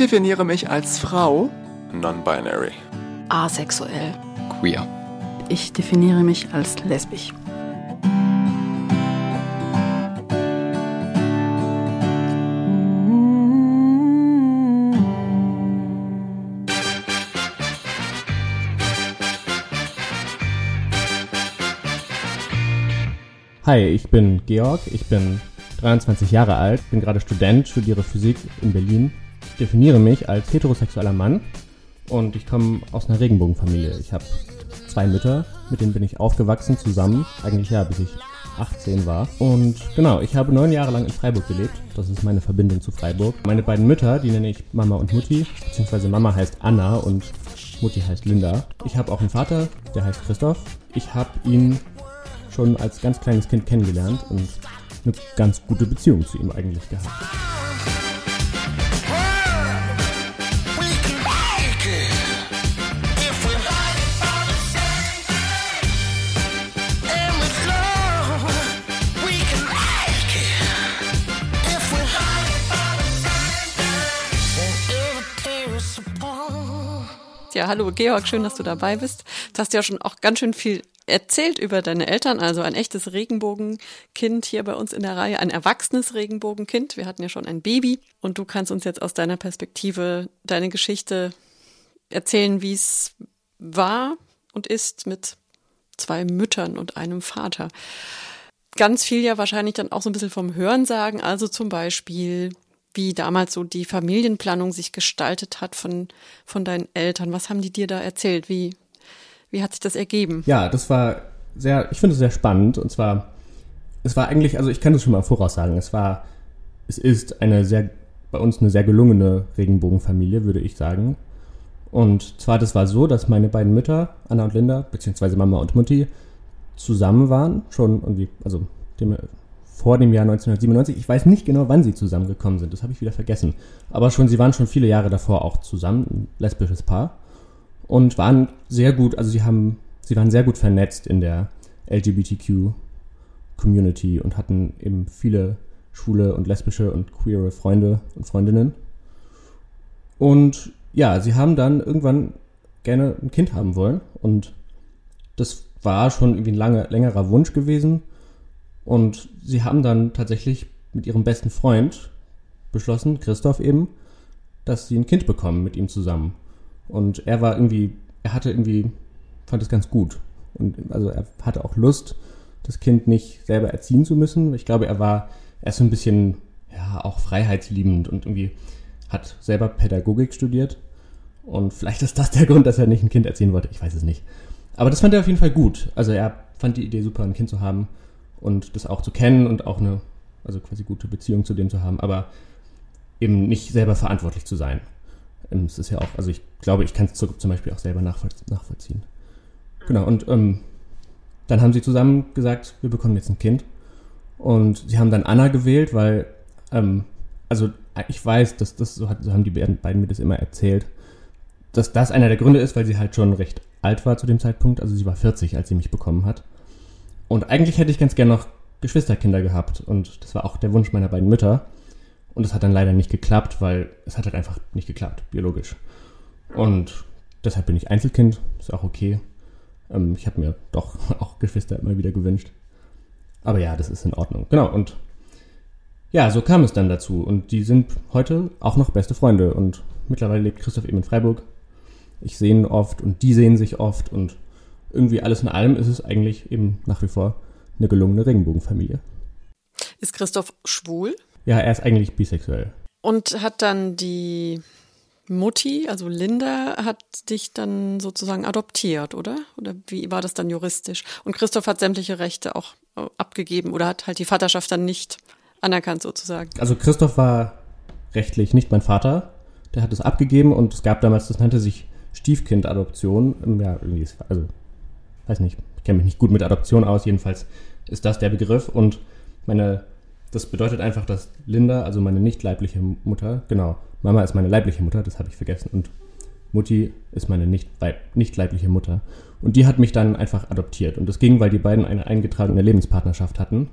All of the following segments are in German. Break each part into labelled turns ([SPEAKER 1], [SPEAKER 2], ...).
[SPEAKER 1] definiere mich als Frau.
[SPEAKER 2] Non-binary.
[SPEAKER 3] Asexuell.
[SPEAKER 4] Queer.
[SPEAKER 5] Ich definiere mich als lesbisch.
[SPEAKER 6] Hi, ich bin Georg, ich bin 23 Jahre alt, bin gerade Student, studiere Physik in Berlin, definiere mich als heterosexueller Mann und ich komme aus einer Regenbogenfamilie. Ich habe zwei Mütter, mit denen bin ich aufgewachsen zusammen, eigentlich ja, bis ich 18 war. Und genau, ich habe neun Jahre lang in Freiburg gelebt. Das ist meine Verbindung zu Freiburg. Meine beiden Mütter, die nenne ich Mama und Mutti, beziehungsweise Mama heißt Anna und Mutti heißt Linda. Ich habe auch einen Vater, der heißt Christoph. Ich habe ihn schon als ganz kleines Kind kennengelernt und eine ganz gute Beziehung zu ihm eigentlich gehabt.
[SPEAKER 3] Ja, hallo Georg, schön, dass du dabei bist. Du hast ja schon auch ganz schön viel erzählt über deine Eltern, also ein echtes Regenbogenkind hier bei uns in der Reihe, ein erwachsenes Regenbogenkind. Wir hatten ja schon ein Baby und du kannst uns jetzt aus deiner Perspektive deine Geschichte erzählen, wie es war und ist mit zwei Müttern und einem Vater. Ganz viel ja wahrscheinlich dann auch so ein bisschen vom Hören sagen, also zum Beispiel wie damals so die Familienplanung sich gestaltet hat von, von deinen Eltern. Was haben die dir da erzählt? Wie, wie hat sich das ergeben?
[SPEAKER 6] Ja, das war sehr, ich finde es sehr spannend. Und zwar, es war eigentlich, also ich kann das schon mal voraussagen, es war, es ist eine sehr, bei uns eine sehr gelungene Regenbogenfamilie, würde ich sagen. Und zwar, das war so, dass meine beiden Mütter, Anna und Linda, beziehungsweise Mama und Mutti, zusammen waren, schon irgendwie, also dem, vor dem Jahr 1997. Ich weiß nicht genau, wann sie zusammengekommen sind, das habe ich wieder vergessen. Aber schon, sie waren schon viele Jahre davor auch zusammen, ein lesbisches Paar. Und waren sehr gut, also sie haben, sie waren sehr gut vernetzt in der LGBTQ Community und hatten eben viele schwule und lesbische und queere Freunde und Freundinnen. Und ja, sie haben dann irgendwann gerne ein Kind haben wollen und das war schon irgendwie ein lange, längerer Wunsch gewesen. Und sie haben dann tatsächlich mit ihrem besten Freund beschlossen, Christoph eben, dass sie ein Kind bekommen mit ihm zusammen. Und er war irgendwie, er hatte irgendwie, fand es ganz gut. Und also er hatte auch Lust, das Kind nicht selber erziehen zu müssen. Ich glaube, er war, er ist so ein bisschen, ja, auch freiheitsliebend und irgendwie hat selber Pädagogik studiert. Und vielleicht ist das der Grund, dass er nicht ein Kind erziehen wollte. Ich weiß es nicht. Aber das fand er auf jeden Fall gut. Also er fand die Idee super, ein Kind zu haben und das auch zu kennen und auch eine, also quasi gute Beziehung zu dem zu haben, aber eben nicht selber verantwortlich zu sein. Ähm, es ist ja auch, also ich glaube, ich kann es zum Beispiel auch selber nachvollziehen. Genau, und ähm, dann haben sie zusammen gesagt, wir bekommen jetzt ein Kind. Und sie haben dann Anna gewählt, weil, ähm, also ich weiß, dass das, so, hat, so haben die beiden mir das immer erzählt, dass das einer der Gründe ist, weil sie halt schon recht alt war zu dem Zeitpunkt. Also sie war 40, als sie mich bekommen hat. Und eigentlich hätte ich ganz gern noch Geschwisterkinder gehabt. Und das war auch der Wunsch meiner beiden Mütter. Und es hat dann leider nicht geklappt, weil es hat halt einfach nicht geklappt, biologisch. Und deshalb bin ich Einzelkind, ist auch okay. Ähm, ich habe mir doch auch Geschwister immer wieder gewünscht. Aber ja, das ist in Ordnung. Genau, und ja, so kam es dann dazu. Und die sind heute auch noch beste Freunde. Und mittlerweile lebt Christoph eben in Freiburg. Ich sehe ihn oft und die sehen sich oft und irgendwie alles in allem ist es eigentlich eben nach wie vor eine gelungene Regenbogenfamilie.
[SPEAKER 3] Ist Christoph schwul?
[SPEAKER 6] Ja, er ist eigentlich bisexuell.
[SPEAKER 3] Und hat dann die Mutti, also Linda, hat dich dann sozusagen adoptiert, oder? Oder wie war das dann juristisch? Und Christoph hat sämtliche Rechte auch äh, abgegeben oder hat halt die Vaterschaft dann nicht anerkannt sozusagen?
[SPEAKER 6] Also Christoph war rechtlich nicht mein Vater. Der hat es abgegeben und es gab damals, das nannte sich Stiefkindadoption. Ja, irgendwie, also weiß nicht, ich kenne mich nicht gut mit Adoption aus, jedenfalls ist das der Begriff und meine, das bedeutet einfach, dass Linda, also meine nicht leibliche Mutter, genau, Mama ist meine leibliche Mutter, das habe ich vergessen und Mutti ist meine nicht, nicht leibliche Mutter. Und die hat mich dann einfach adoptiert. Und das ging, weil die beiden eine eingetragene Lebenspartnerschaft hatten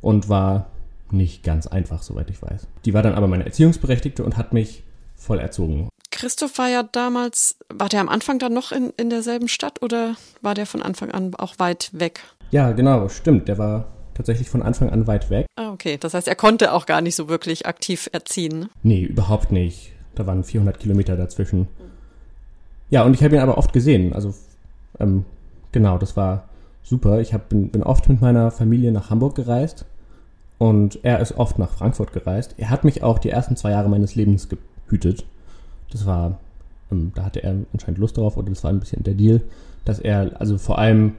[SPEAKER 6] und war nicht ganz einfach, soweit ich weiß. Die war dann aber meine Erziehungsberechtigte und hat mich voll erzogen.
[SPEAKER 3] Christoph war ja damals, war der am Anfang dann noch in, in derselben Stadt oder war der von Anfang an auch weit weg?
[SPEAKER 6] Ja, genau, stimmt. Der war tatsächlich von Anfang an weit weg.
[SPEAKER 3] Ah, okay. Das heißt, er konnte auch gar nicht so wirklich aktiv erziehen. Ne?
[SPEAKER 6] Nee, überhaupt nicht. Da waren 400 Kilometer dazwischen. Ja, und ich habe ihn aber oft gesehen. Also, ähm, genau, das war super. Ich hab, bin, bin oft mit meiner Familie nach Hamburg gereist und er ist oft nach Frankfurt gereist. Er hat mich auch die ersten zwei Jahre meines Lebens gehütet. Das war, ähm, da hatte er anscheinend Lust darauf oder das war ein bisschen der Deal, dass er, also vor allem,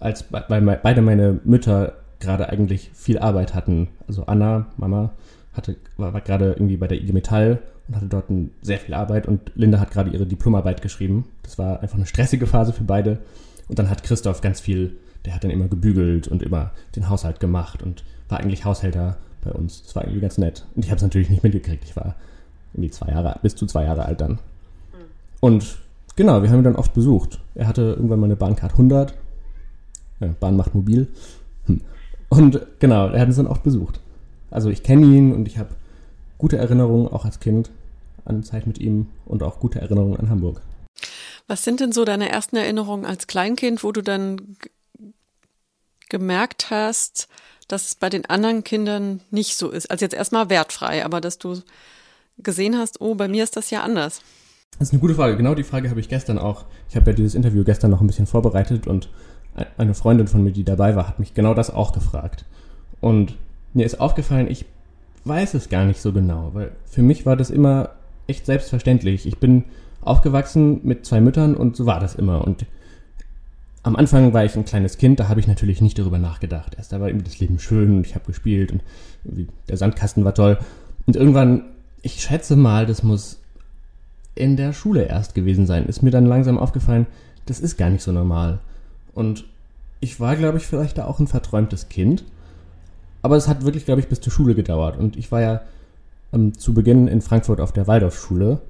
[SPEAKER 6] als weil beide meine Mütter gerade eigentlich viel Arbeit hatten. Also Anna, Mama, hatte, war, war gerade irgendwie bei der IG Metall und hatte dort ein, sehr viel Arbeit und Linda hat gerade ihre Diplomarbeit geschrieben. Das war einfach eine stressige Phase für beide. Und dann hat Christoph ganz viel, der hat dann immer gebügelt und immer den Haushalt gemacht und war eigentlich Haushälter bei uns. Das war irgendwie ganz nett. Und ich habe es natürlich nicht mitgekriegt. Ich war irgendwie zwei Jahre, bis zu zwei Jahre alt dann. Und genau, wir haben ihn dann oft besucht. Er hatte irgendwann mal eine Bahncard 100. Ja, Bahn macht mobil. Hm. Und genau, er hat uns dann oft besucht. Also ich kenne ihn und ich habe gute Erinnerungen auch als Kind an Zeit mit ihm und auch gute Erinnerungen an Hamburg.
[SPEAKER 3] Was sind denn so deine ersten Erinnerungen als Kleinkind, wo du dann gemerkt hast, dass es bei den anderen Kindern nicht so ist? Also jetzt erstmal wertfrei, aber dass du gesehen hast, oh, bei mir ist das ja anders.
[SPEAKER 6] Das ist eine gute Frage. Genau die Frage habe ich gestern auch. Ich habe ja dieses Interview gestern noch ein bisschen vorbereitet und eine Freundin von mir, die dabei war, hat mich genau das auch gefragt. Und mir ist aufgefallen, ich weiß es gar nicht so genau, weil für mich war das immer echt selbstverständlich. Ich bin aufgewachsen mit zwei Müttern und so war das immer. Und am Anfang war ich ein kleines Kind, da habe ich natürlich nicht darüber nachgedacht. Erst da war irgendwie das Leben schön und ich habe gespielt und der Sandkasten war toll. Und irgendwann, ich schätze mal, das muss in der Schule erst gewesen sein, ist mir dann langsam aufgefallen, das ist gar nicht so normal. Und ich war, glaube ich, vielleicht da auch ein verträumtes Kind. Aber es hat wirklich, glaube ich, bis zur Schule gedauert. Und ich war ja ähm, zu Beginn in Frankfurt auf der Waldorfschule,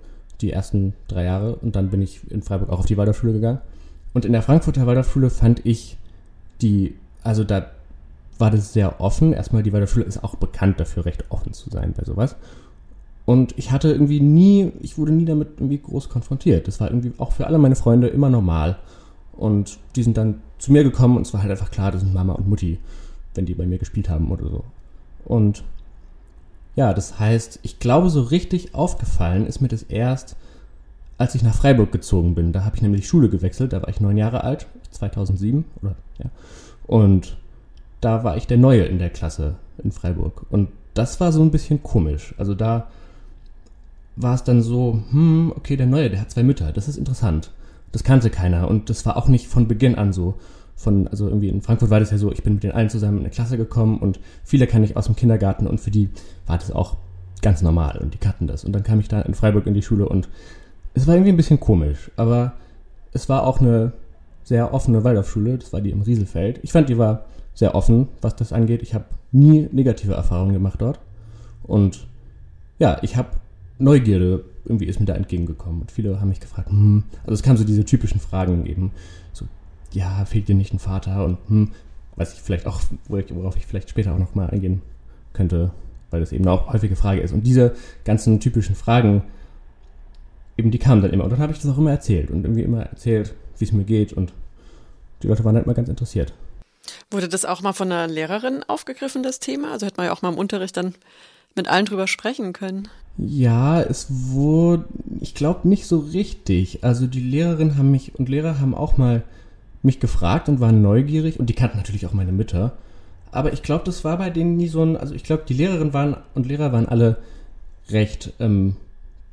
[SPEAKER 6] die ersten drei Jahre. Und dann bin ich in Freiburg auch auf die Waldorfschule gegangen. Und in der Frankfurter Waldorfschule fand ich die, also da war das sehr offen. Erstmal, die Waldorfschule ist auch bekannt dafür, recht offen zu sein bei sowas. Und ich hatte irgendwie nie, ich wurde nie damit irgendwie groß konfrontiert. Das war irgendwie auch für alle meine Freunde immer normal. Und die sind dann zu mir gekommen und es war halt einfach klar, das sind Mama und Mutti, wenn die bei mir gespielt haben oder so. Und ja, das heißt, ich glaube, so richtig aufgefallen ist mir das erst, als ich nach Freiburg gezogen bin. Da habe ich nämlich Schule gewechselt, da war ich neun Jahre alt, 2007 oder ja. Und da war ich der Neue in der Klasse in Freiburg. Und das war so ein bisschen komisch. Also da war es dann so, hm, okay, der Neue, der hat zwei Mütter, das ist interessant das kannte keiner und das war auch nicht von Beginn an so. Von, also irgendwie in Frankfurt war das ja so, ich bin mit den allen zusammen in eine Klasse gekommen und viele kann ich aus dem Kindergarten und für die war das auch ganz normal und die kannten das. Und dann kam ich da in Freiburg in die Schule und es war irgendwie ein bisschen komisch, aber es war auch eine sehr offene Waldorfschule, das war die im Rieselfeld. Ich fand, die war sehr offen, was das angeht. Ich habe nie negative Erfahrungen gemacht dort. Und ja, ich habe Neugierde irgendwie ist mir da entgegengekommen. Und viele haben mich gefragt, hm, also es kamen so diese typischen Fragen eben, so, ja, fehlt dir nicht ein Vater und hm, weiß ich vielleicht auch, worauf ich vielleicht später auch nochmal eingehen könnte, weil das eben auch häufige Frage ist. Und diese ganzen typischen Fragen, eben die kamen dann immer. Und dann habe ich das auch immer erzählt und irgendwie immer erzählt, wie es mir geht und die Leute waren halt immer ganz interessiert.
[SPEAKER 3] Wurde das auch mal von einer Lehrerin aufgegriffen, das Thema? Also hätte man ja auch mal im Unterricht dann mit allen drüber sprechen können.
[SPEAKER 6] Ja, es wurde, ich glaube nicht so richtig. Also die Lehrerinnen haben mich und Lehrer haben auch mal mich gefragt und waren neugierig und die kannten natürlich auch meine Mütter. Aber ich glaube, das war bei denen nie so ein, also ich glaube, die Lehrerinnen waren und Lehrer waren alle recht ähm,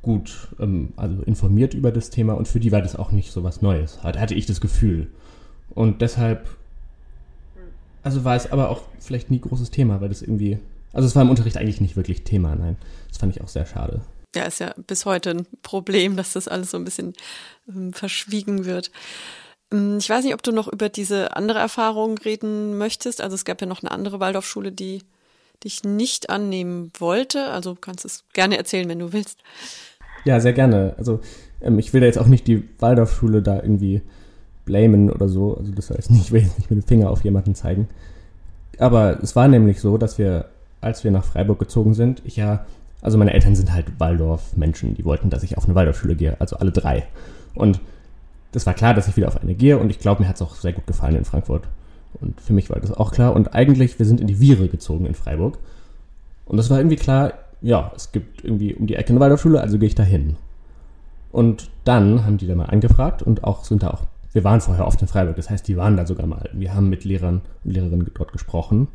[SPEAKER 6] gut, ähm, also informiert über das Thema und für die war das auch nicht so was Neues, hatte ich das Gefühl. Und deshalb, also war es aber auch vielleicht nie großes Thema, weil das irgendwie also es war im Unterricht eigentlich nicht wirklich Thema, nein. Das fand ich auch sehr schade.
[SPEAKER 3] Ja, ist ja bis heute ein Problem, dass das alles so ein bisschen ähm, verschwiegen wird. Ähm, ich weiß nicht, ob du noch über diese andere Erfahrung reden möchtest. Also es gab ja noch eine andere Waldorfschule, die dich nicht annehmen wollte. Also kannst es gerne erzählen, wenn du willst.
[SPEAKER 6] Ja, sehr gerne. Also ähm, ich will da jetzt auch nicht die Waldorfschule da irgendwie blamen oder so. Also das heißt nicht, ich will jetzt nicht mit dem Finger auf jemanden zeigen. Aber es war nämlich so, dass wir als wir nach Freiburg gezogen sind, ich ja Also meine Eltern sind halt Waldorf-Menschen, die wollten, dass ich auf eine Waldorfschule gehe, also alle drei. Und das war klar, dass ich wieder auf eine gehe und ich glaube, mir hat es auch sehr gut gefallen in Frankfurt. Und für mich war das auch klar. Und eigentlich, wir sind in die Viere gezogen in Freiburg. Und das war irgendwie klar, ja, es gibt irgendwie um die Ecke eine Waldorfschule, also gehe ich da hin. Und dann haben die da mal angefragt und auch sind da auch, wir waren vorher oft in Freiburg, das heißt, die waren da sogar mal. Wir haben mit Lehrern und Lehrerinnen dort gesprochen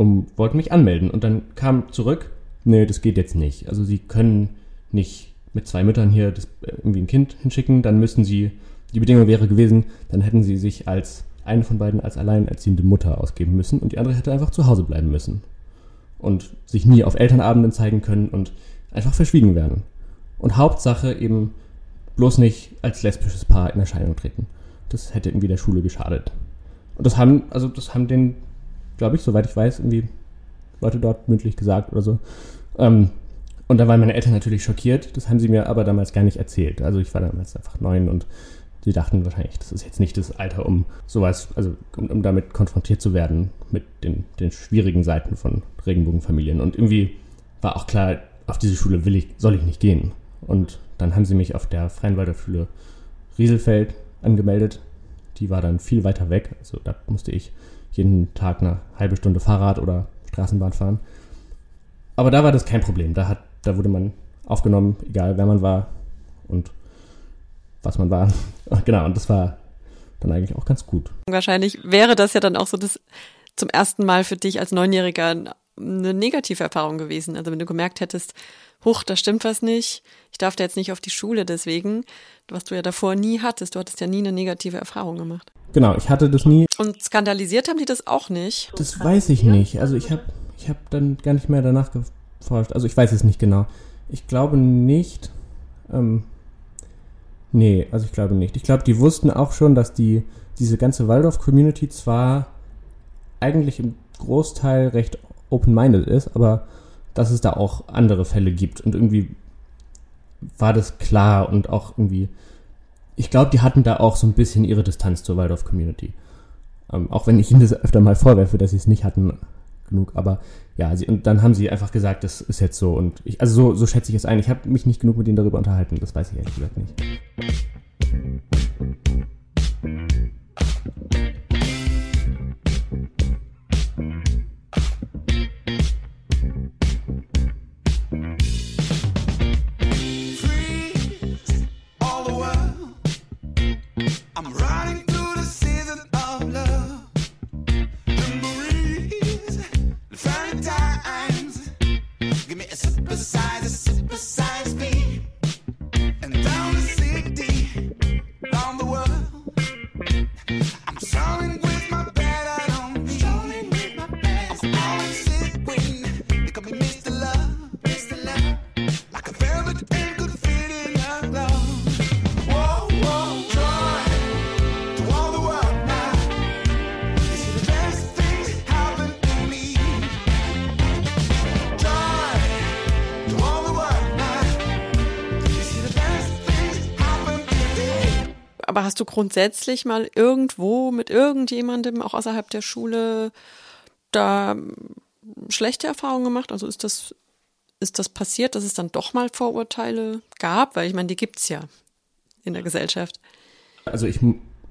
[SPEAKER 6] und wollten mich anmelden. Und dann kam zurück, nee, das geht jetzt nicht. Also sie können nicht mit zwei Müttern hier das, äh, irgendwie ein Kind hinschicken, dann müssen sie, die Bedingung wäre gewesen, dann hätten sie sich als eine von beiden als alleinerziehende Mutter ausgeben müssen und die andere hätte einfach zu Hause bleiben müssen. Und sich nie auf Elternabenden zeigen können und einfach verschwiegen werden. Und Hauptsache eben bloß nicht als lesbisches Paar in Erscheinung treten. Das hätte irgendwie der Schule geschadet. Und das haben, also das haben den, glaube ich, soweit ich weiß, irgendwie Leute dort mündlich gesagt oder so. Ähm, und da waren meine Eltern natürlich schockiert. Das haben sie mir aber damals gar nicht erzählt. Also ich war damals einfach neun und sie dachten wahrscheinlich, das ist jetzt nicht das Alter, um sowas, also um, um damit konfrontiert zu werden mit den, den schwierigen Seiten von Regenbogenfamilien. Und irgendwie war auch klar, auf diese Schule will ich, soll ich nicht gehen. Und dann haben sie mich auf der Freien Waldorfschule Rieselfeld angemeldet. Die war dann viel weiter weg. Also da musste ich jeden Tag eine halbe Stunde Fahrrad oder Straßenbahn fahren. Aber da war das kein Problem. Da, hat, da wurde man aufgenommen, egal wer man war und was man war. genau, und das war dann eigentlich auch ganz gut.
[SPEAKER 3] Wahrscheinlich wäre das ja dann auch so das zum ersten Mal für dich als Neunjähriger eine negative Erfahrung gewesen. Also wenn du gemerkt hättest, huch, da stimmt was nicht, ich darf da jetzt nicht auf die Schule deswegen, was du ja davor nie hattest. Du hattest ja nie eine negative Erfahrung gemacht.
[SPEAKER 6] Genau, ich hatte das nie.
[SPEAKER 3] Und skandalisiert haben die das auch nicht?
[SPEAKER 6] Das weiß ich nicht. Also ich habe ich hab dann gar nicht mehr danach geforscht. Also ich weiß es nicht genau. Ich glaube nicht. Ähm, nee, also ich glaube nicht. Ich glaube, die wussten auch schon, dass die diese ganze Waldorf-Community zwar eigentlich im Großteil recht open-minded ist, aber dass es da auch andere Fälle gibt. Und irgendwie war das klar und auch irgendwie, ich glaube, die hatten da auch so ein bisschen ihre Distanz zur Waldorf-Community. Ähm, auch wenn ich ihnen das öfter mal vorwerfe, dass sie es nicht hatten genug. Aber ja, sie, und dann haben sie einfach gesagt, das ist jetzt so. Und ich, also so, so schätze ich es ein. Ich habe mich nicht genug mit ihnen darüber unterhalten. Das weiß ich ehrlich gesagt nicht.
[SPEAKER 3] Du grundsätzlich mal irgendwo mit irgendjemandem, auch außerhalb der Schule, da schlechte Erfahrungen gemacht? Also ist das, ist das passiert, dass es dann doch mal Vorurteile gab? Weil ich meine, die gibt es ja in der Gesellschaft.
[SPEAKER 6] Also ich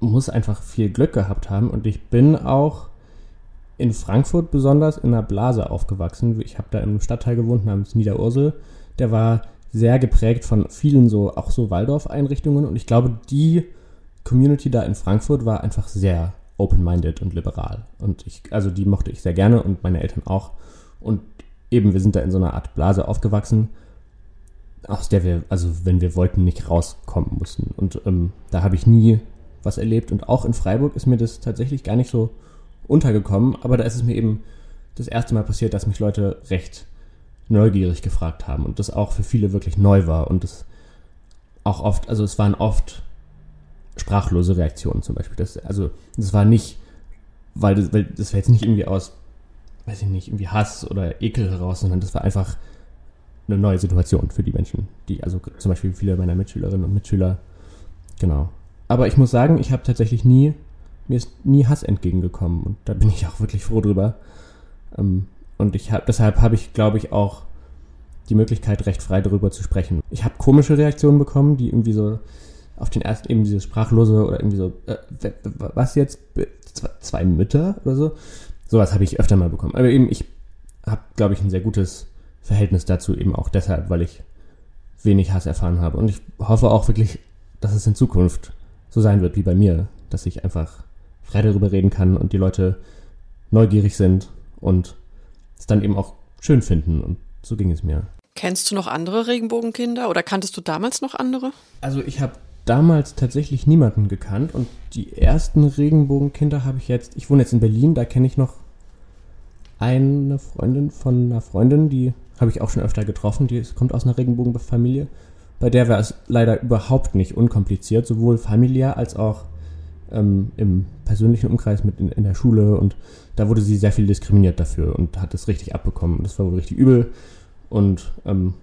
[SPEAKER 6] muss einfach viel Glück gehabt haben und ich bin auch in Frankfurt besonders in einer Blase aufgewachsen. Ich habe da im Stadtteil gewohnt namens Niederursel. Der war sehr geprägt von vielen so, auch so Waldorf-Einrichtungen und ich glaube, die Community da in Frankfurt war einfach sehr open-minded und liberal. Und ich, also die mochte ich sehr gerne und meine Eltern auch. Und eben, wir sind da in so einer Art Blase aufgewachsen, aus der wir, also wenn wir wollten, nicht rauskommen mussten. Und ähm, da habe ich nie was erlebt. Und auch in Freiburg ist mir das tatsächlich gar nicht so untergekommen. Aber da ist es mir eben das erste Mal passiert, dass mich Leute recht neugierig gefragt haben. Und das auch für viele wirklich neu war. Und das auch oft, also es waren oft sprachlose Reaktionen zum Beispiel. Das, also, das war nicht, weil das, weil das war jetzt nicht irgendwie aus, weiß ich nicht, irgendwie Hass oder Ekel heraus, sondern das war einfach eine neue Situation für die Menschen, die, also zum Beispiel viele meiner Mitschülerinnen und Mitschüler, genau. Aber ich muss sagen, ich habe tatsächlich nie, mir ist nie Hass entgegengekommen und da bin ich auch wirklich froh drüber. Ähm, und ich habe, deshalb habe ich, glaube ich, auch die Möglichkeit, recht frei darüber zu sprechen. Ich habe komische Reaktionen bekommen, die irgendwie so auf den ersten eben dieses sprachlose oder irgendwie so, äh, was jetzt? Zwei Mütter oder so? Sowas habe ich öfter mal bekommen. Aber eben, ich habe, glaube ich, ein sehr gutes Verhältnis dazu, eben auch deshalb, weil ich wenig Hass erfahren habe. Und ich hoffe auch wirklich, dass es in Zukunft so sein wird wie bei mir, dass ich einfach frei darüber reden kann und die Leute neugierig sind und es dann eben auch schön finden. Und so ging es mir.
[SPEAKER 3] Kennst du noch andere Regenbogenkinder oder kanntest du damals noch andere?
[SPEAKER 6] Also ich habe damals tatsächlich niemanden gekannt und die ersten Regenbogenkinder habe ich jetzt, ich wohne jetzt in Berlin, da kenne ich noch eine Freundin von einer Freundin, die habe ich auch schon öfter getroffen, die kommt aus einer Regenbogenfamilie. Bei der war es leider überhaupt nicht unkompliziert, sowohl familiär als auch ähm, im persönlichen Umkreis mit in, in, der Schule und da wurde sie sehr viel diskriminiert dafür und hat es richtig abbekommen. Das war wohl richtig übel und ähm,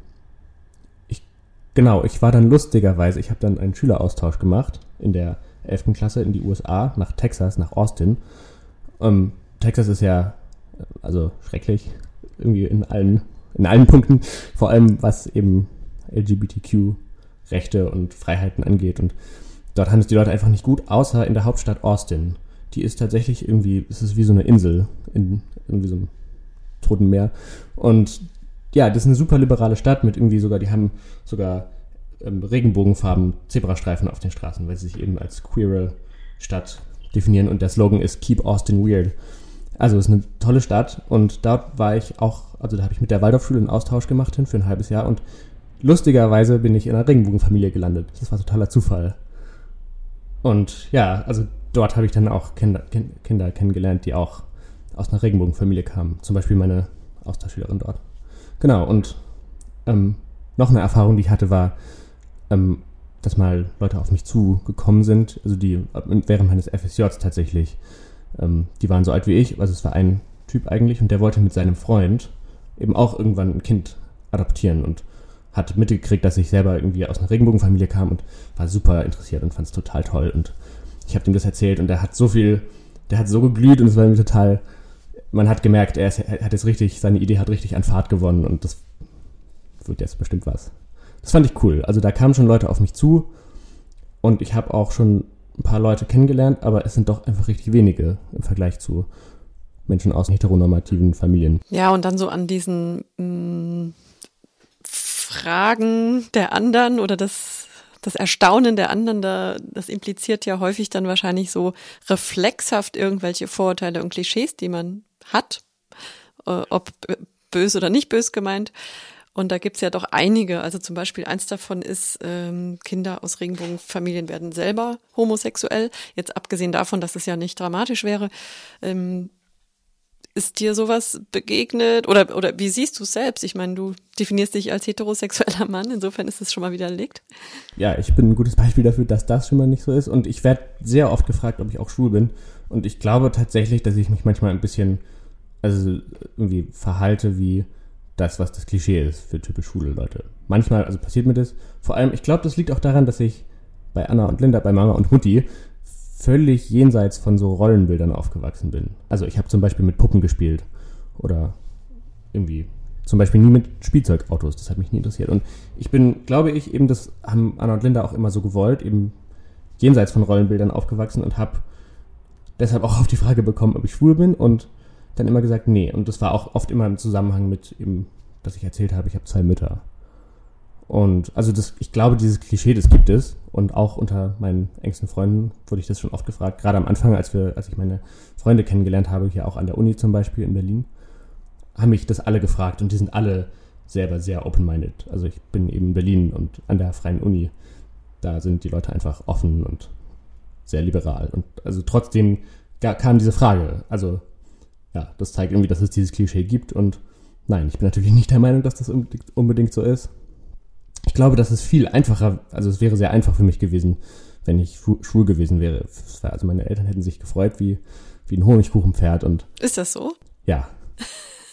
[SPEAKER 6] genau, ich war dann lustigerweise, ich habe dann einen Schüleraustausch gemacht in der 11. Klasse in die USA nach Texas, nach Austin. Ähm, Texas ist ja also schrecklich irgendwie in allen in allen Punkten, vor allem was eben LGBTQ-Rechte und Freiheiten angeht. Und dort haben es die Leute einfach nicht gut, außer in der Hauptstadt Austin. Die ist tatsächlich irgendwie, es ist wie so eine Insel in irgendwie so einem Toten Meer. Und ja, das ist eine super liberale Stadt mit irgendwie sogar, die haben sogar ähm, Regenbogenfarben Zebrastreifen auf den Straßen, weil sie sich eben als queere Stadt definieren und der Slogan ist Keep Austin Weird. Also es ist eine tolle Stadt und dort war ich auch, also da habe ich mit der Waldorfschule einen Austausch gemacht hin für ein halbes Jahr und lustigerweise bin ich in einer Regenbogenfamilie gelandet. Das war totaler Zufall. Und ja, also dort habe ich dann auch Kinder, Kinder kennengelernt, die auch aus einer Regenbogenfamilie kamen. Zum Beispiel meine Austauschschülerin dort. Genau, und ähm, noch eine Erfahrung, die ich hatte, war, ähm, dass mal Leute auf mich zugekommen sind, also die während meines FSJs tatsächlich, ähm, die waren so alt wie ich, also es war ein Typ eigentlich und der wollte mit seinem Freund eben auch irgendwann ein Kind adoptieren und hat mitgekriegt, dass ich selber irgendwie aus einer Regenbogenfamilie kam und war super interessiert und fand es total toll. Und ich habe ihm das erzählt und er hat so viel, der hat so geglüht und es war mir total, man hat gemerkt, er, ist, hat jetzt richtig, seine Idee hat richtig an Fahrt gewonnen und das wird jetzt bestimmt was. Das fand ich cool. Also da kamen schon Leute auf mich zu und ich habe auch schon ein paar Leute kennengelernt, aber es sind doch einfach richtig wenige im Vergleich zu Menschen aus heteronormativen Familien.
[SPEAKER 3] Ja, und dann so an diesen mh, mm, Fragen der anderen oder das, das Erstaunen der anderen, da, das impliziert ja häufig dann wahrscheinlich so reflexhaft irgendwelche Vorurteile und Klischees, die man hat, äh, ob böse oder nicht böse gemeint. Und da gibt's ja doch einige. Also zum Beispiel eins davon ist, ähm, Kinder aus Regenbogenfamilien werden selber homosexuell. Jetzt abgesehen davon, dass es ja nicht dramatisch wäre. Ähm, ist dir sowas begegnet? Oder, oder wie siehst du es selbst? Ich meine, du definierst dich als heterosexueller Mann, insofern ist es schon mal widerlegt.
[SPEAKER 6] Ja, ich bin ein gutes Beispiel dafür, dass das schon mal nicht so ist. Und ich werde sehr oft gefragt, ob ich auch schwul bin. Und ich glaube tatsächlich, dass ich mich manchmal ein bisschen, also irgendwie verhalte wie das, was das Klischee ist für typisch schwule Leute. Manchmal, also passiert mir das. Vor allem, ich glaube, das liegt auch daran, dass ich bei Anna und Linda, bei Mama und Mutti völlig jenseits von so Rollenbildern aufgewachsen bin. Also ich habe zum Beispiel mit Puppen gespielt oder irgendwie zum Beispiel nie mit Spielzeugautos. Das hat mich nie interessiert. Und ich bin, glaube ich, eben das haben Anna und Linda auch immer so gewollt, eben jenseits von Rollenbildern aufgewachsen und habe deshalb auch auf die Frage bekommen, ob ich schwul bin und dann immer gesagt, nee. Und das war auch oft immer im Zusammenhang mit eben, dass ich erzählt habe, ich habe zwei Mütter. Und also das, ich glaube, dieses Klischee, das gibt es. Und auch unter meinen engsten Freunden wurde ich das schon oft gefragt. Gerade am Anfang, als wir, als ich meine Freunde kennengelernt habe, hier auch an der Uni zum Beispiel in Berlin, haben mich das alle gefragt und die sind alle selber sehr open-minded. Also ich bin eben in Berlin und an der Freien Uni. Da sind die Leute einfach offen und sehr liberal. Und also trotzdem kam diese Frage. Also ja, das zeigt irgendwie, dass es dieses Klischee gibt. Und nein, ich bin natürlich nicht der Meinung, dass das unbedingt so ist. Ich glaube, das ist viel einfacher, also es wäre sehr einfach für mich gewesen, wenn ich schwul gewesen wäre. Also meine Eltern hätten sich gefreut wie, wie ein Honigkuchenpferd und.
[SPEAKER 3] Ist das so?
[SPEAKER 6] Ja.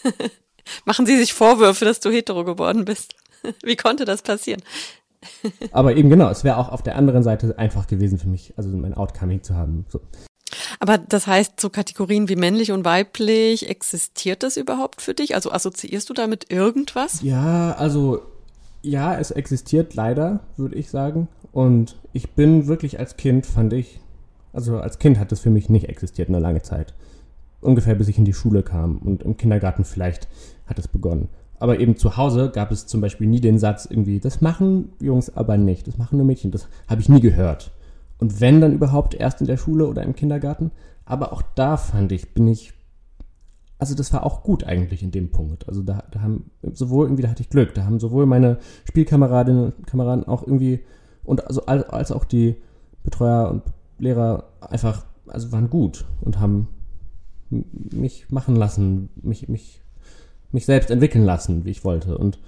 [SPEAKER 3] Machen Sie sich Vorwürfe, dass du hetero geworden bist. Wie konnte das passieren?
[SPEAKER 6] Aber eben genau, es wäre auch auf der anderen Seite einfach gewesen für mich, also mein Outcoming zu haben. So.
[SPEAKER 3] Aber das heißt, so Kategorien wie männlich und weiblich, existiert das überhaupt für dich? Also assoziierst du damit irgendwas?
[SPEAKER 6] Ja, also ja, es existiert leider, würde ich sagen. Und ich bin wirklich als Kind, fand ich, also als Kind hat es für mich nicht existiert eine lange Zeit. Ungefähr bis ich in die Schule kam und im Kindergarten vielleicht hat es begonnen. Aber eben zu Hause gab es zum Beispiel nie den Satz irgendwie, das machen Jungs aber nicht, das machen nur Mädchen. Das habe ich nie gehört. Und wenn dann überhaupt erst in der Schule oder im Kindergarten. Aber auch da fand ich, bin ich, also das war auch gut eigentlich in dem Punkt. Also da, da haben sowohl irgendwie, da hatte ich Glück, da haben sowohl meine Spielkameradinnen und Kameraden auch irgendwie und also als, auch die Betreuer und Lehrer einfach, also waren gut und haben mich machen lassen, mich, mich, mich selbst entwickeln lassen, wie ich wollte. Und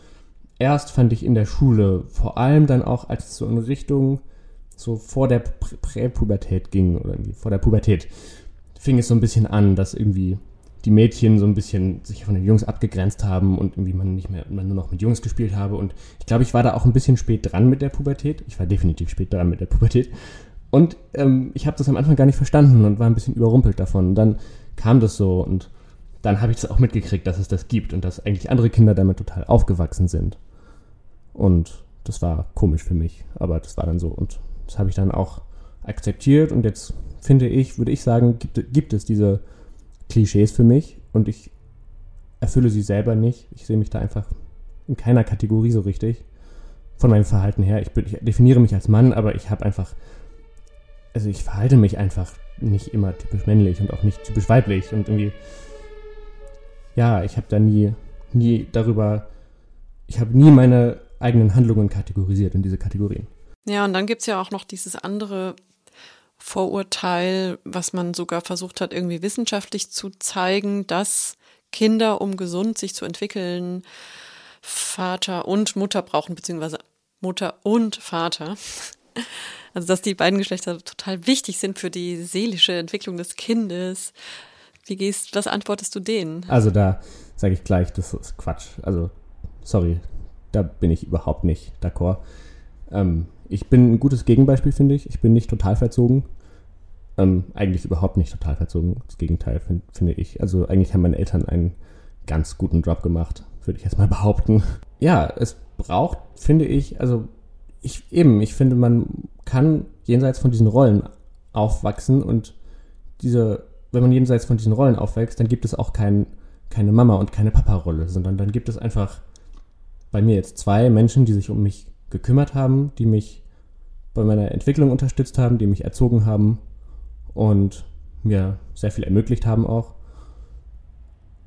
[SPEAKER 6] erst fand ich in der Schule, vor allem dann auch, als es so in Richtung so vor der Präpubertät ging oder irgendwie vor der Pubertät, fing es so ein bisschen an, dass irgendwie die Mädchen so ein bisschen sich von den Jungs abgegrenzt haben und irgendwie man nicht mehr, man nur noch mit Jungs gespielt habe. Und ich glaube, ich war da auch ein bisschen spät dran mit der Pubertät. Ich war definitiv spät dran mit der Pubertät. Und ähm, ich habe das am Anfang gar nicht verstanden und war ein bisschen überrumpelt davon. Und dann kam das so und dann habe ich das auch mitgekriegt, dass es das gibt und dass eigentlich andere Kinder damit total aufgewachsen sind. Und das war komisch für mich, aber das war dann so. Und das habe ich dann auch akzeptiert und jetzt finde ich, würde ich sagen, gibt, gibt es diese Klischees für mich und ich erfülle sie selber nicht. Ich sehe mich da einfach in keiner Kategorie so richtig. Von meinem Verhalten her. Ich, bin, ich definiere mich als Mann, aber ich habe einfach, also ich verhalte mich einfach nicht immer typisch männlich und auch nicht typisch weiblich und irgendwie, ja, ich habe da nie, nie darüber, ich habe nie meine eigenen Handlungen kategorisiert in diese Kategorien.
[SPEAKER 3] Ja, und dann gibt's ja auch noch dieses andere Vorurteil, was man sogar versucht hat, irgendwie wissenschaftlich zu zeigen, dass Kinder, um gesund sich zu entwickeln, Vater und Mutter brauchen, beziehungsweise Mutter und Vater. Also, dass die beiden Geschlechter total wichtig sind für die seelische Entwicklung des Kindes. Wie gehst, was antwortest du denen?
[SPEAKER 6] Also, da sage ich gleich, das ist Quatsch. Also, sorry, da bin ich überhaupt nicht d'accord. Ähm, ich bin ein gutes Gegenbeispiel, finde ich. Ich bin nicht total verzogen. Ähm, eigentlich überhaupt nicht total verzogen. Das Gegenteil, find, finde ich. Also eigentlich haben meine Eltern einen ganz guten Job gemacht, würde ich jetzt mal behaupten. Ja, es braucht, finde ich, also ich eben, ich finde, man kann jenseits von diesen Rollen aufwachsen und diese, wenn man jenseits von diesen Rollen aufwächst, dann gibt es auch kein, keine Mama- und keine Papa-Rolle, sondern dann gibt es einfach bei mir jetzt zwei Menschen, die sich um mich gekümmert haben, die mich bei meiner Entwicklung unterstützt haben, die mich erzogen haben und mir sehr viel ermöglicht haben auch.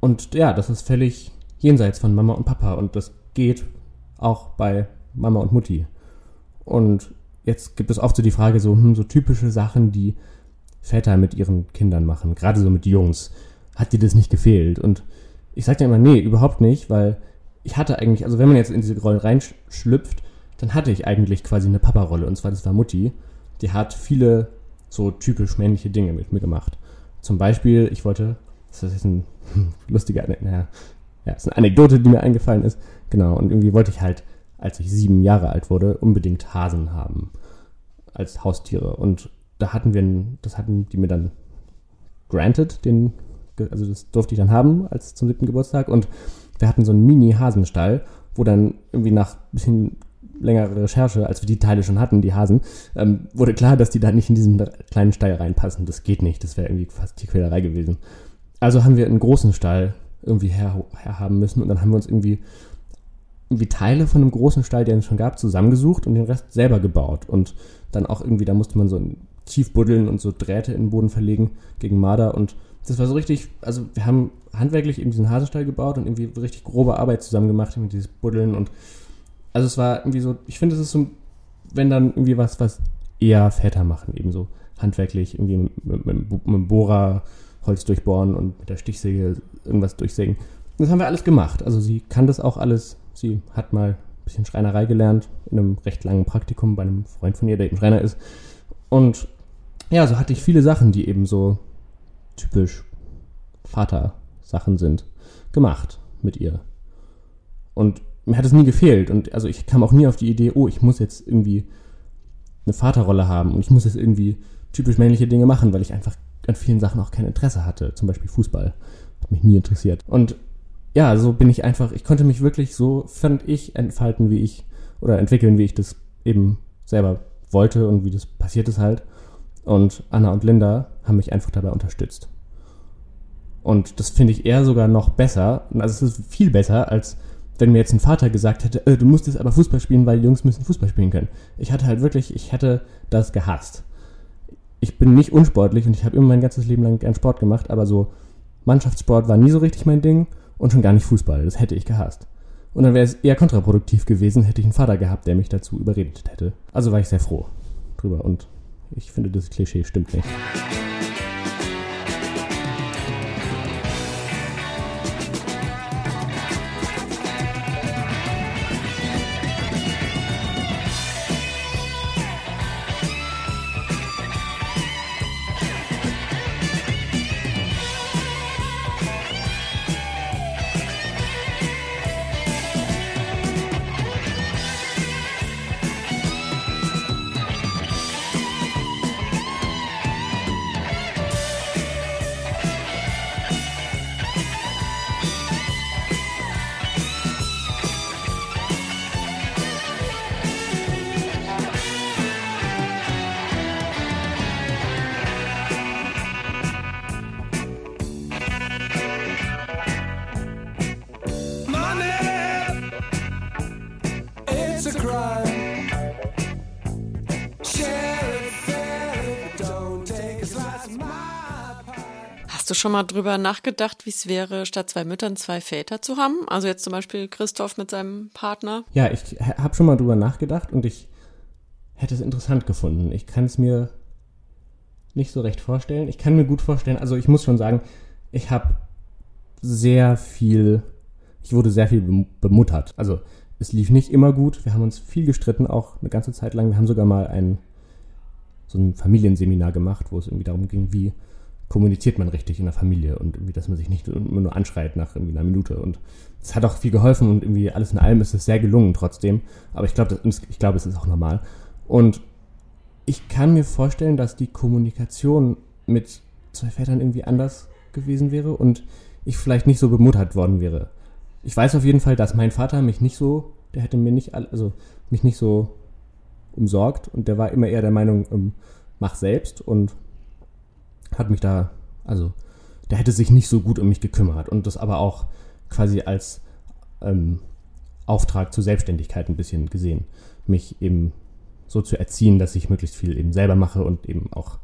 [SPEAKER 6] Und ja, das ist völlig jenseits von Mama und Papa und das geht auch bei Mama und Mutti. Und jetzt gibt es oft so die Frage, so, hm, so typische Sachen, die Väter mit ihren Kindern machen, gerade so mit Jungs. Hat dir das nicht gefehlt? Und ich sage dir immer, nee, überhaupt nicht, weil ich hatte eigentlich, also wenn man jetzt in diese Rolle reinschlüpft, dann hatte ich eigentlich quasi eine Papa-Rolle. Und zwar, das war Mutti. Die hat viele so typisch männliche Dinge mit mir gemacht. Zum Beispiel, ich wollte, das ist jetzt ein lustiger, naja, ja, ist eine Anekdote, die mir eingefallen ist. Genau, und irgendwie wollte ich halt, als ich sieben Jahre alt wurde, unbedingt Hasen haben. Als Haustiere. Und da hatten wir, das hatten die mir dann granted, den, also das durfte ich dann haben, als zum siebten Geburtstag. Und wir hatten so einen Mini-Hasenstall, wo dann irgendwie nach ein bisschen längere Recherche, als wir die Teile schon hatten, die Hasen, ähm, wurde klar, dass die da nicht in diesen kleinen Stall reinpassen. Das geht nicht. Das wäre irgendwie fast die Quälerei gewesen. Also haben wir einen großen Stall irgendwie her, herhaben müssen und dann haben wir uns irgendwie, irgendwie Teile von einem großen Stall, den es schon gab, zusammengesucht und den Rest selber gebaut. Und dann auch irgendwie, da musste man so tief buddeln und so Drähte in den Boden verlegen gegen Marder und das war so richtig, also wir haben handwerklich eben diesen Hasenstall gebaut und irgendwie richtig grobe Arbeit zusammen gemacht, mit dieses Buddeln und also es war irgendwie so, ich finde, es ist so, wenn dann irgendwie was, was eher Väter machen, eben so handwerklich, irgendwie mit, mit, mit, mit dem Bohrer Holz durchbohren und mit der Stichsäge irgendwas durchsägen. Das haben wir alles gemacht. Also sie kann das auch alles. Sie hat mal ein bisschen Schreinerei gelernt, in einem recht langen Praktikum bei einem Freund von ihr, der eben Schreiner ist. Und ja, so hatte ich viele Sachen, die eben so typisch Vater-Sachen sind, gemacht mit ihr. Und mir hat es nie gefehlt. Und also ich kam auch nie auf die Idee, oh, ich muss jetzt irgendwie eine Vaterrolle haben und ich muss jetzt irgendwie typisch männliche Dinge machen, weil ich einfach an vielen Sachen auch kein Interesse hatte. Zum Beispiel Fußball. Hat mich nie interessiert. Und ja, so bin ich einfach, ich konnte mich wirklich so, fand ich, entfalten, wie ich, oder entwickeln, wie ich das eben selber wollte und wie das passiert ist halt. Und Anna und Linda haben mich einfach dabei unterstützt. Und das finde ich eher sogar noch besser. Also es ist viel besser, als wenn mir jetzt ein Vater gesagt hätte, äh, du musst jetzt aber Fußball spielen, weil die Jungs müssen Fußball spielen können. Ich hatte halt wirklich, ich hätte das gehasst. Ich bin nicht unsportlich und ich habe immer mein ganzes Leben lang gern Sport gemacht, aber so Mannschaftssport war nie so richtig mein Ding und schon gar nicht Fußball. Das hätte ich gehasst. Und dann wäre es eher kontraproduktiv gewesen, hätte ich einen Vater gehabt, der mich dazu überredet hätte. Also war ich sehr froh drüber und ich finde, das Klischee stimmt nicht.
[SPEAKER 3] Schon mal drüber nachgedacht, wie es wäre, statt zwei Müttern zwei Väter zu haben? Also jetzt zum Beispiel Christoph mit seinem Partner.
[SPEAKER 6] Ja, ich habe schon mal drüber nachgedacht und ich hätte es interessant gefunden. Ich kann es mir nicht so recht vorstellen. Ich kann mir gut vorstellen, also ich muss schon sagen, ich habe sehr viel, ich wurde sehr viel bem- bemuttert. Also es lief nicht immer gut. Wir haben uns viel gestritten, auch eine ganze Zeit lang. Wir haben sogar mal ein so ein Familienseminar gemacht, wo es irgendwie darum ging, wie kommuniziert man richtig in der Familie und irgendwie, dass man sich nicht immer nur anschreit nach irgendwie einer Minute. Und es hat auch viel geholfen und irgendwie alles in allem ist es sehr gelungen trotzdem. Aber ich glaube, ich glaube, es ist auch normal. Und ich kann mir vorstellen, dass die Kommunikation mit zwei Vätern irgendwie anders gewesen wäre und ich vielleicht nicht so bemuttert worden wäre. Ich weiß auf jeden Fall, dass mein Vater mich nicht so, der hätte mir nicht, also mich nicht so umsorgt und der war immer eher der Meinung, ähm, mach selbst und hat mich da, also der hätte sich nicht so gut um mich gekümmert und das aber auch quasi als ähm, Auftrag zur Selbstständigkeit ein bisschen gesehen, mich eben so zu erziehen, dass ich möglichst viel eben selber mache und eben auch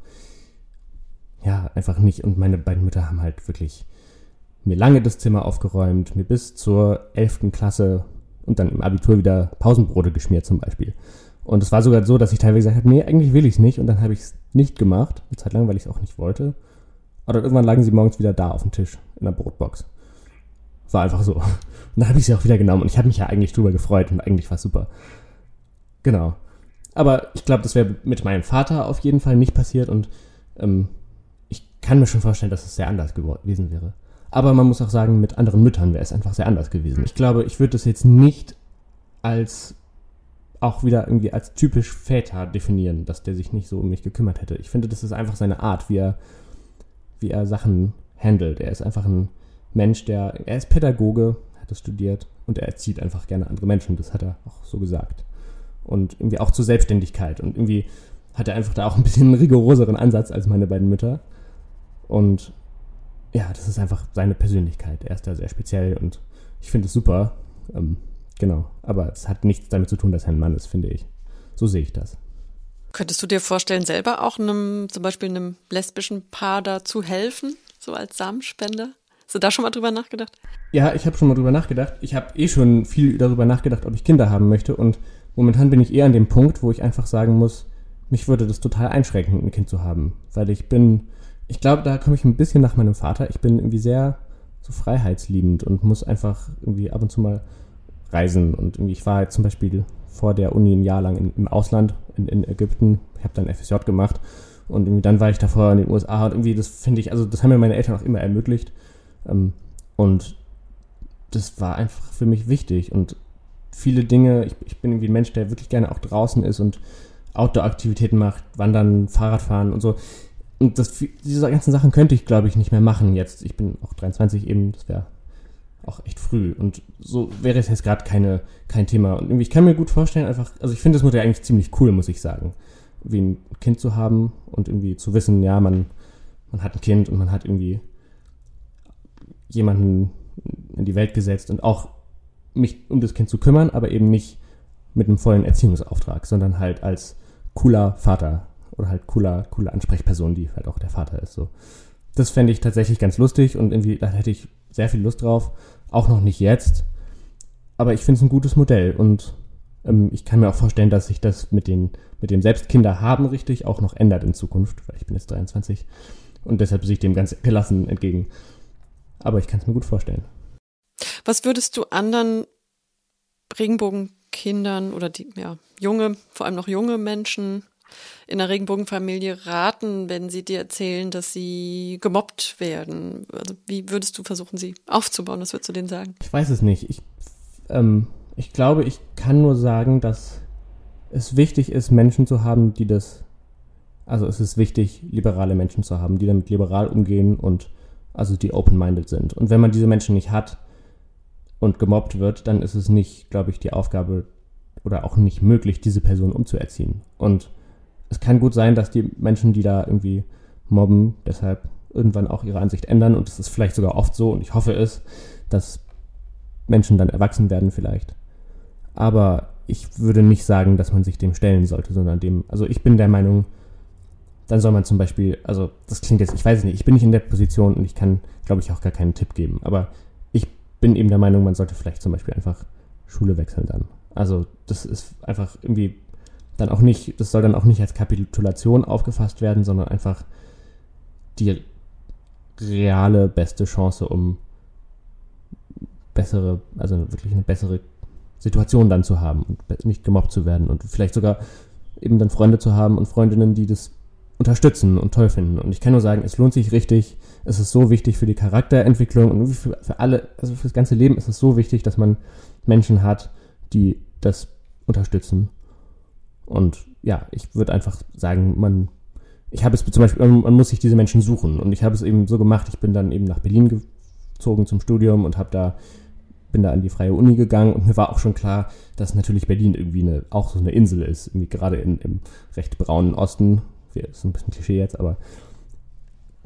[SPEAKER 6] ja einfach nicht und meine beiden Mütter haben halt wirklich mir lange das Zimmer aufgeräumt, mir bis zur 11. Klasse und dann im Abitur wieder Pausenbrote geschmiert zum Beispiel. Und es war sogar so, dass ich teilweise gesagt habe, nee, eigentlich will ich es nicht. Und dann habe ich es nicht gemacht, eine Zeit lang, weil ich es auch nicht wollte. Aber dann irgendwann lagen sie morgens wieder da auf dem Tisch in der Brotbox. War einfach so. Und dann habe ich sie auch wieder genommen. Und ich habe mich ja eigentlich drüber gefreut und eigentlich war es super. Genau. Aber ich glaube, das wäre mit meinem Vater auf jeden Fall nicht passiert. Und ähm, ich kann mir schon vorstellen, dass es sehr anders gewesen wäre. Aber man muss auch sagen, mit anderen Müttern wäre es einfach sehr anders gewesen. Ich glaube, ich würde das jetzt nicht als auch wieder irgendwie als typisch Väter definieren, dass der sich nicht so um mich gekümmert hätte. Ich finde, das ist einfach seine Art, wie er, wie er Sachen handelt. Er ist einfach ein Mensch, der, er ist Pädagoge, hat es studiert und er erzieht einfach gerne andere Menschen. Das hat er auch so gesagt. Und irgendwie auch zur Selbstständigkeit. Und irgendwie hat er einfach da auch ein bisschen einen rigoroseren Ansatz als meine beiden Mütter. Und ja, das ist einfach seine Persönlichkeit. Er ist da sehr speziell und ich finde es super. Ähm, genau. Aber es hat nichts damit zu tun, dass er ein Mann ist, finde ich. So sehe ich das.
[SPEAKER 3] Könntest du dir vorstellen, selber auch einem, zum Beispiel einem lesbischen Paar da zu helfen, so als Samenspender? Hast du da schon mal drüber nachgedacht?
[SPEAKER 6] Ja, ich habe schon mal drüber nachgedacht. Ich habe eh schon viel darüber nachgedacht, ob ich Kinder haben möchte. Und momentan bin ich eher an dem Punkt, wo ich einfach sagen muss, mich würde das total einschränken, ein Kind zu haben. Weil ich bin, ich glaube, da komme ich ein bisschen nach meinem Vater. Ich bin irgendwie sehr so freiheitsliebend und muss einfach irgendwie ab und zu mal reisen. Und irgendwie, ich war jetzt zum Beispiel vor der Uni ein Jahr lang in, im Ausland, in, in Ägypten. Ich habe dann FSJ gemacht. Und irgendwie dann war ich davor in den USA. Und irgendwie, das finde ich, also das haben mir meine Eltern auch immer ermöglicht. Ähm, und das war einfach für mich wichtig. Und viele Dinge, ich, ich bin irgendwie ein Mensch, der wirklich gerne auch draußen ist und Outdoor-Aktivitäten macht, Wandern, Fahrradfahren und so. und das, diese ganzen Sachen könnte ich, glaube ich, nicht mehr machen jetzt. Ich bin auch 23 eben, das wäre auch echt früh. Und so wäre es jetzt gerade keine, kein Thema. Und irgendwie, ich kann mir gut vorstellen, einfach, also ich finde das Modell eigentlich ziemlich cool, muss ich sagen. Wie ein Kind zu haben und irgendwie zu wissen, ja, man, man hat ein Kind und man hat irgendwie jemanden in die Welt gesetzt und auch mich um das Kind zu kümmern, aber eben nicht mit einem vollen Erziehungsauftrag, sondern halt als cooler Vater oder halt cooler, cooler Ansprechperson, die halt auch der Vater ist. So. Das fände ich tatsächlich ganz lustig und irgendwie, da hätte ich sehr viel Lust drauf. Auch noch nicht jetzt. Aber ich finde es ein gutes Modell und ähm, ich kann mir auch vorstellen, dass sich das mit, den, mit dem Selbstkinder haben richtig auch noch ändert in Zukunft, weil ich bin jetzt 23 und deshalb sehe ich dem ganz gelassen entgegen. Aber ich kann es mir gut vorstellen.
[SPEAKER 3] Was würdest du anderen Regenbogenkindern oder die, ja, junge, vor allem noch junge Menschen in der Regenbogenfamilie raten, wenn sie dir erzählen, dass sie gemobbt werden? Also wie würdest du versuchen, sie aufzubauen? Was würdest du denen sagen?
[SPEAKER 6] Ich weiß es nicht. Ich, ähm, ich glaube, ich kann nur sagen, dass es wichtig ist, Menschen zu haben, die das, also es ist wichtig, liberale Menschen zu haben, die damit liberal umgehen und also die open-minded sind. Und wenn man diese Menschen nicht hat und gemobbt wird, dann ist es nicht, glaube ich, die Aufgabe oder auch nicht möglich, diese Person umzuerziehen. Und es kann gut sein, dass die Menschen, die da irgendwie mobben, deshalb irgendwann auch ihre Ansicht ändern. Und es ist vielleicht sogar oft so, und ich hoffe es, dass Menschen dann erwachsen werden vielleicht. Aber ich würde nicht sagen, dass man sich dem stellen sollte, sondern dem, also ich bin der Meinung, dann soll man zum Beispiel, also das klingt jetzt, ich weiß es nicht, ich bin nicht in der Position und ich kann, glaube ich, auch gar keinen Tipp geben. Aber ich bin eben der Meinung, man sollte vielleicht zum Beispiel einfach Schule wechseln dann. Also das ist einfach irgendwie dann auch nicht, das soll dann auch nicht als Kapitulation aufgefasst werden, sondern einfach die reale beste Chance, um bessere, also wirklich eine bessere Situation dann zu haben und nicht gemobbt zu werden und vielleicht sogar eben dann Freunde zu haben und Freundinnen, die das unterstützen und toll finden. Und ich kann nur sagen, es lohnt sich richtig, es ist so wichtig für die Charakterentwicklung und für, für alle, also für das ganze Leben ist es so wichtig, dass man Menschen hat, die das unterstützen und ja, ich würde einfach sagen, man, ich habe es zum Beispiel, man muss sich diese Menschen suchen. Und ich habe es eben so gemacht, ich bin dann eben nach Berlin gezogen zum Studium und habe da, bin da an die Freie Uni gegangen und mir war auch schon klar, dass natürlich Berlin irgendwie eine, auch so eine Insel ist, irgendwie gerade in, im recht braunen Osten. Ist ein bisschen Klischee jetzt, aber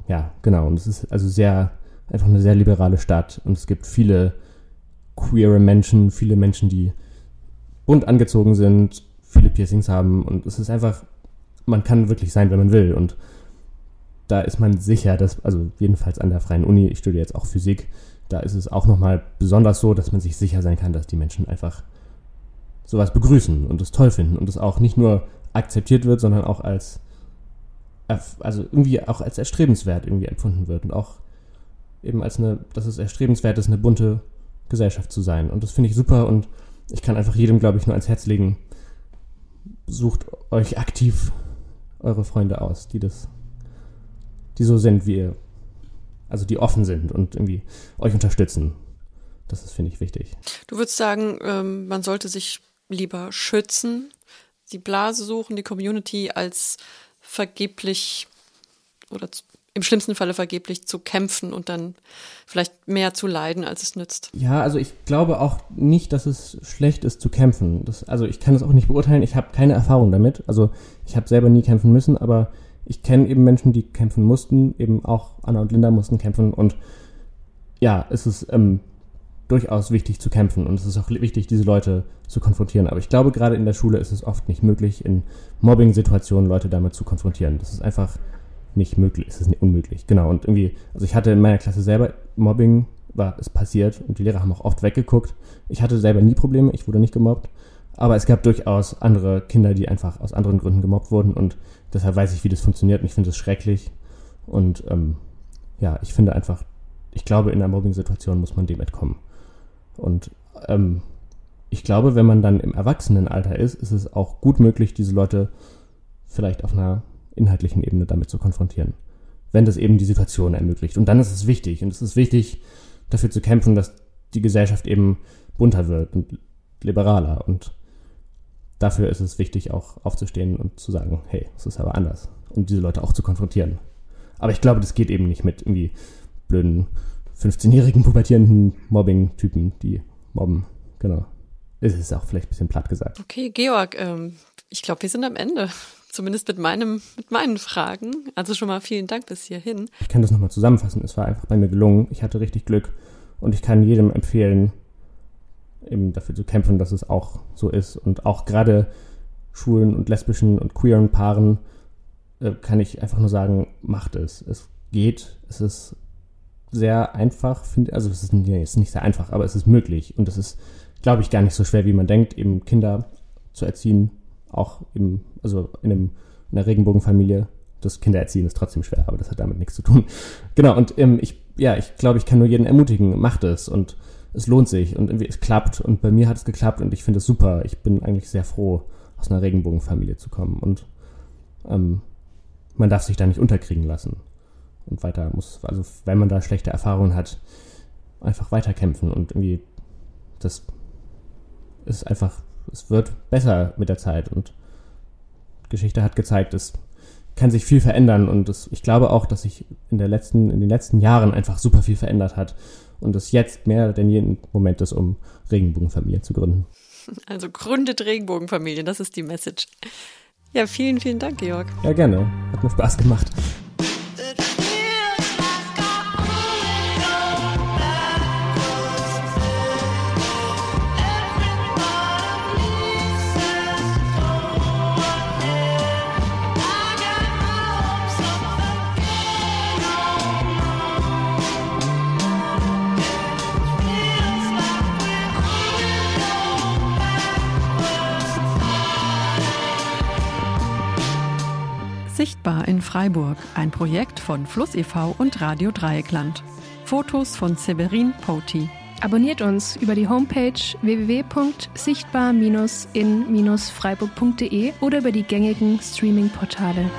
[SPEAKER 6] ja, genau. Und es ist also sehr, einfach eine sehr liberale Stadt und es gibt viele queere Menschen, viele Menschen, die bunt angezogen sind, viele Piercings haben und es ist einfach, man kann wirklich sein, wenn man will und da ist man sicher, dass, also jedenfalls an der Freien Uni, ich studiere jetzt auch Physik, da ist es auch nochmal besonders so, dass man sich sicher sein kann, dass die Menschen einfach sowas begrüßen und es toll finden und es auch nicht nur akzeptiert wird, sondern auch als, also irgendwie auch als erstrebenswert irgendwie empfunden wird und auch eben als eine, dass es erstrebenswert ist, eine bunte Gesellschaft zu sein. Und das finde ich super und ich kann einfach jedem, glaube ich, nur ans Herz legen, sucht euch aktiv eure Freunde aus, die das, die so sind wie ihr, also die offen sind und irgendwie euch unterstützen. Das ist, finde ich, wichtig.
[SPEAKER 3] Du würdest sagen, ähm, man sollte sich lieber schützen, die Blase suchen, die Community als vergeblich oder im schlimmsten Falle vergeblich zu kämpfen und dann vielleicht mehr zu leiden, als es nützt.
[SPEAKER 6] Ja, also ich glaube auch nicht, dass es schlecht ist zu kämpfen. Das, also ich kann es auch nicht beurteilen. Ich habe keine Erfahrung damit. Also ich habe selber nie kämpfen müssen, aber ich kenne eben Menschen, die kämpfen mussten. Eben auch Anna und Linda mussten kämpfen. Und ja, es ist ähm, durchaus wichtig zu kämpfen und es ist auch wichtig, diese Leute zu konfrontieren. Aber ich glaube, gerade in der Schule ist es oft nicht möglich, in Mobbing-Situationen Leute damit zu konfrontieren. Das ist einfach nicht möglich, es ist nicht unmöglich. Genau. Und irgendwie, also ich hatte in meiner Klasse selber Mobbing, war es passiert und die Lehrer haben auch oft weggeguckt. Ich hatte selber nie Probleme, ich wurde nicht gemobbt. Aber es gab durchaus andere Kinder, die einfach aus anderen Gründen gemobbt wurden und deshalb weiß ich, wie das funktioniert und ich finde es schrecklich. Und ähm, ja, ich finde einfach, ich glaube, in einer Mobbing-Situation muss man dem entkommen. Und ähm, ich glaube, wenn man dann im Erwachsenenalter ist, ist es auch gut möglich, diese Leute vielleicht auf einer inhaltlichen Ebene damit zu konfrontieren. Wenn das eben die Situation ermöglicht. Und dann ist es wichtig. Und es ist wichtig, dafür zu kämpfen, dass die Gesellschaft eben bunter wird und liberaler. Und dafür ist es wichtig, auch aufzustehen und zu sagen, hey, es ist aber anders. Und diese Leute auch zu konfrontieren. Aber ich glaube, das geht eben nicht mit irgendwie blöden 15-jährigen pubertierenden Mobbing-Typen, die mobben. Genau. Es ist auch vielleicht ein bisschen platt gesagt.
[SPEAKER 3] Okay, Georg, ähm, ich glaube, wir sind am Ende. Zumindest mit meinem, mit meinen Fragen. Also schon mal vielen Dank bis hierhin.
[SPEAKER 6] Ich kann das nochmal zusammenfassen. Es war einfach bei mir gelungen. Ich hatte richtig Glück und ich kann jedem empfehlen, eben dafür zu kämpfen, dass es auch so ist. Und auch gerade schwulen und lesbischen und queeren Paaren äh, kann ich einfach nur sagen, macht es. Es geht. Es ist sehr einfach, finde also es ist, nee, es ist nicht sehr einfach, aber es ist möglich. Und es ist, glaube ich, gar nicht so schwer, wie man denkt, eben Kinder zu erziehen. Auch im, also in, einem, in einer Regenbogenfamilie. Das Kindererziehen ist trotzdem schwer, aber das hat damit nichts zu tun. Genau, und ähm, ich, ja, ich glaube, ich kann nur jeden ermutigen, macht es und es lohnt sich und irgendwie es klappt und bei mir hat es geklappt und ich finde es super. Ich bin eigentlich sehr froh, aus einer Regenbogenfamilie zu kommen und ähm, man darf sich da nicht unterkriegen lassen und weiter muss, also wenn man da schlechte Erfahrungen hat, einfach weiterkämpfen und irgendwie das ist einfach, es wird besser mit der Zeit und Geschichte hat gezeigt, es kann sich viel verändern und es, ich glaube auch, dass sich in der letzten, in den letzten Jahren einfach super viel verändert hat und es jetzt mehr denn je ein Moment ist, um Regenbogenfamilien zu gründen.
[SPEAKER 3] Also gründet Regenbogenfamilien, das ist die Message. Ja, vielen, vielen Dank, Georg.
[SPEAKER 6] Ja, gerne. Hat mir Spaß gemacht.
[SPEAKER 5] Sichtbar in Freiburg, ein Projekt von Fluss e.V. und Radio Dreieckland. Fotos von Severin Poti.
[SPEAKER 4] Abonniert uns über die Homepage www.sichtbar-in-freiburg.de oder über die gängigen Streaming-Portale.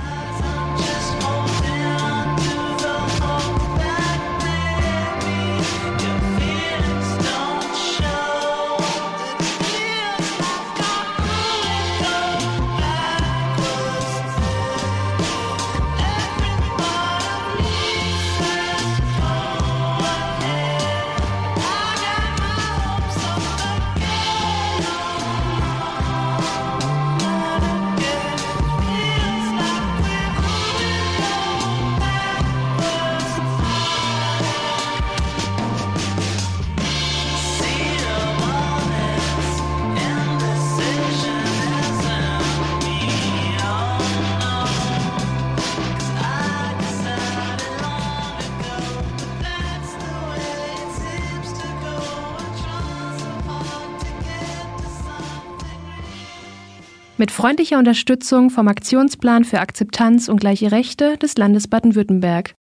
[SPEAKER 4] Freundlicher Unterstützung vom Aktionsplan für Akzeptanz und gleiche Rechte des Landes Baden-Württemberg.